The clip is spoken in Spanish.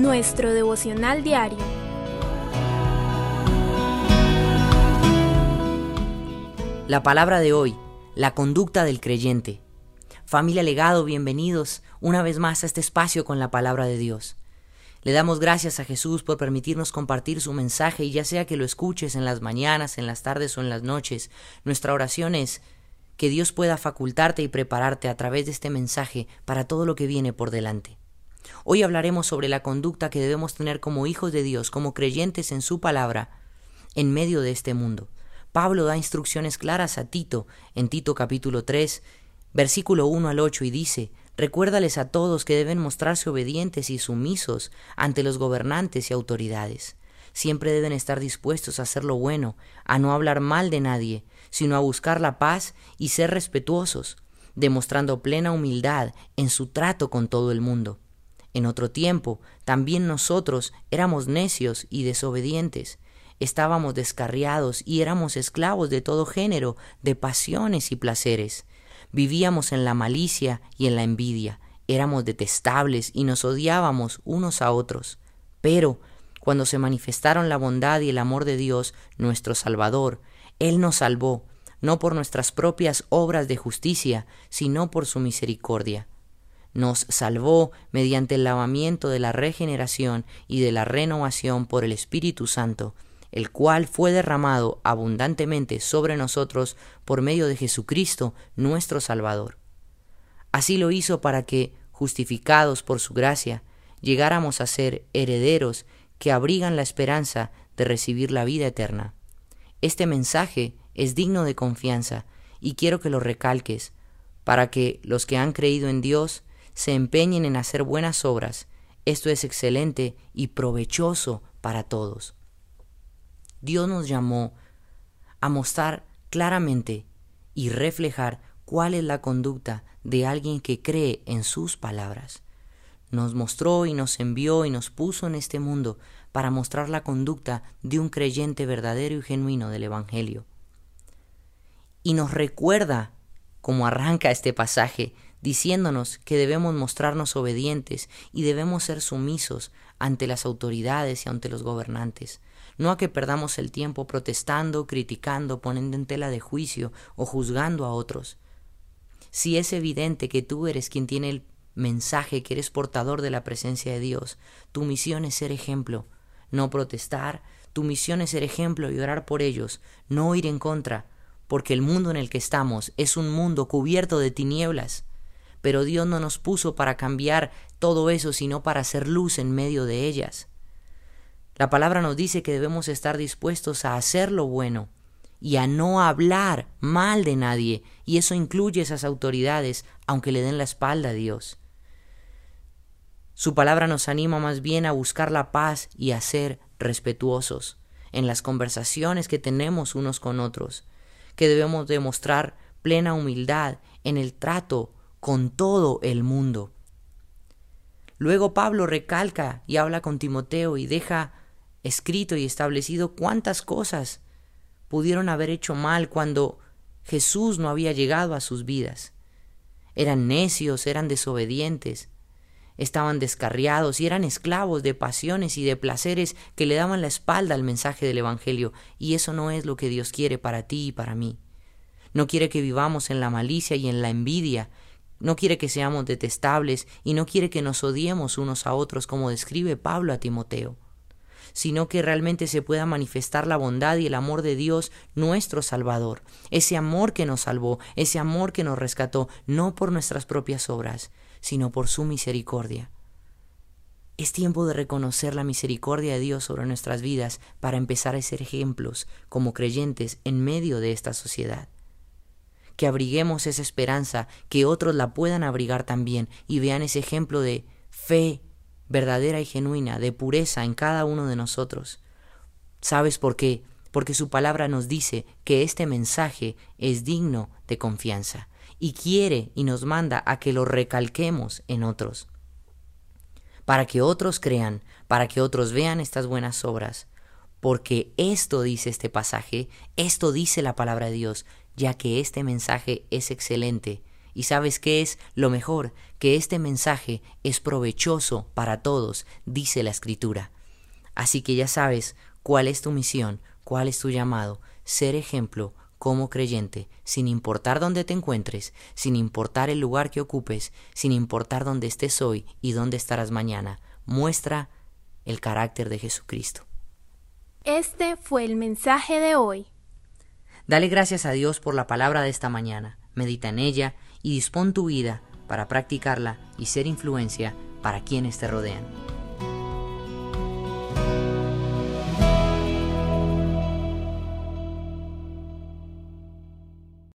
Nuestro devocional diario. La palabra de hoy, la conducta del creyente. Familia Legado, bienvenidos una vez más a este espacio con la palabra de Dios. Le damos gracias a Jesús por permitirnos compartir su mensaje y ya sea que lo escuches en las mañanas, en las tardes o en las noches, nuestra oración es que Dios pueda facultarte y prepararte a través de este mensaje para todo lo que viene por delante. Hoy hablaremos sobre la conducta que debemos tener como hijos de Dios, como creyentes en su palabra, en medio de este mundo. Pablo da instrucciones claras a Tito en Tito capítulo 3, versículo 1 al 8 y dice, Recuérdales a todos que deben mostrarse obedientes y sumisos ante los gobernantes y autoridades. Siempre deben estar dispuestos a hacer lo bueno, a no hablar mal de nadie, sino a buscar la paz y ser respetuosos, demostrando plena humildad en su trato con todo el mundo. En otro tiempo, también nosotros éramos necios y desobedientes, estábamos descarriados y éramos esclavos de todo género de pasiones y placeres. Vivíamos en la malicia y en la envidia, éramos detestables y nos odiábamos unos a otros. Pero, cuando se manifestaron la bondad y el amor de Dios, nuestro Salvador, Él nos salvó, no por nuestras propias obras de justicia, sino por su misericordia nos salvó mediante el lavamiento de la regeneración y de la renovación por el Espíritu Santo, el cual fue derramado abundantemente sobre nosotros por medio de Jesucristo nuestro Salvador. Así lo hizo para que, justificados por su gracia, llegáramos a ser herederos que abrigan la esperanza de recibir la vida eterna. Este mensaje es digno de confianza y quiero que lo recalques, para que los que han creído en Dios se empeñen en hacer buenas obras. Esto es excelente y provechoso para todos. Dios nos llamó a mostrar claramente y reflejar cuál es la conducta de alguien que cree en sus palabras. Nos mostró y nos envió y nos puso en este mundo para mostrar la conducta de un creyente verdadero y genuino del Evangelio. Y nos recuerda, como arranca este pasaje, diciéndonos que debemos mostrarnos obedientes y debemos ser sumisos ante las autoridades y ante los gobernantes, no a que perdamos el tiempo protestando, criticando, poniendo en tela de juicio o juzgando a otros. Si es evidente que tú eres quien tiene el mensaje, que eres portador de la presencia de Dios, tu misión es ser ejemplo, no protestar, tu misión es ser ejemplo y orar por ellos, no ir en contra, porque el mundo en el que estamos es un mundo cubierto de tinieblas pero Dios no nos puso para cambiar todo eso, sino para hacer luz en medio de ellas. La palabra nos dice que debemos estar dispuestos a hacer lo bueno y a no hablar mal de nadie, y eso incluye esas autoridades, aunque le den la espalda a Dios. Su palabra nos anima más bien a buscar la paz y a ser respetuosos en las conversaciones que tenemos unos con otros, que debemos demostrar plena humildad en el trato con todo el mundo. Luego Pablo recalca y habla con Timoteo y deja escrito y establecido cuántas cosas pudieron haber hecho mal cuando Jesús no había llegado a sus vidas. Eran necios, eran desobedientes, estaban descarriados y eran esclavos de pasiones y de placeres que le daban la espalda al mensaje del Evangelio, y eso no es lo que Dios quiere para ti y para mí. No quiere que vivamos en la malicia y en la envidia, no quiere que seamos detestables y no quiere que nos odiemos unos a otros como describe Pablo a Timoteo, sino que realmente se pueda manifestar la bondad y el amor de Dios nuestro Salvador, ese amor que nos salvó, ese amor que nos rescató, no por nuestras propias obras, sino por su misericordia. Es tiempo de reconocer la misericordia de Dios sobre nuestras vidas para empezar a ser ejemplos como creyentes en medio de esta sociedad que abriguemos esa esperanza, que otros la puedan abrigar también y vean ese ejemplo de fe verdadera y genuina, de pureza en cada uno de nosotros. ¿Sabes por qué? Porque su palabra nos dice que este mensaje es digno de confianza y quiere y nos manda a que lo recalquemos en otros. Para que otros crean, para que otros vean estas buenas obras, porque esto dice este pasaje, esto dice la palabra de Dios, ya que este mensaje es excelente Y sabes qué es lo mejor, que este mensaje es provechoso para todos, dice la Escritura. Así que ya sabes cuál es tu misión, cuál es tu llamado, ser ejemplo como creyente, sin importar dónde te encuentres, sin importar el lugar que ocupes, sin importar dónde estés hoy y dónde estarás mañana, muestra el carácter de Jesucristo. Este fue el mensaje de hoy. Dale gracias a Dios por la palabra de esta mañana, medita en ella y dispón tu vida para practicarla y ser influencia para quienes te rodean.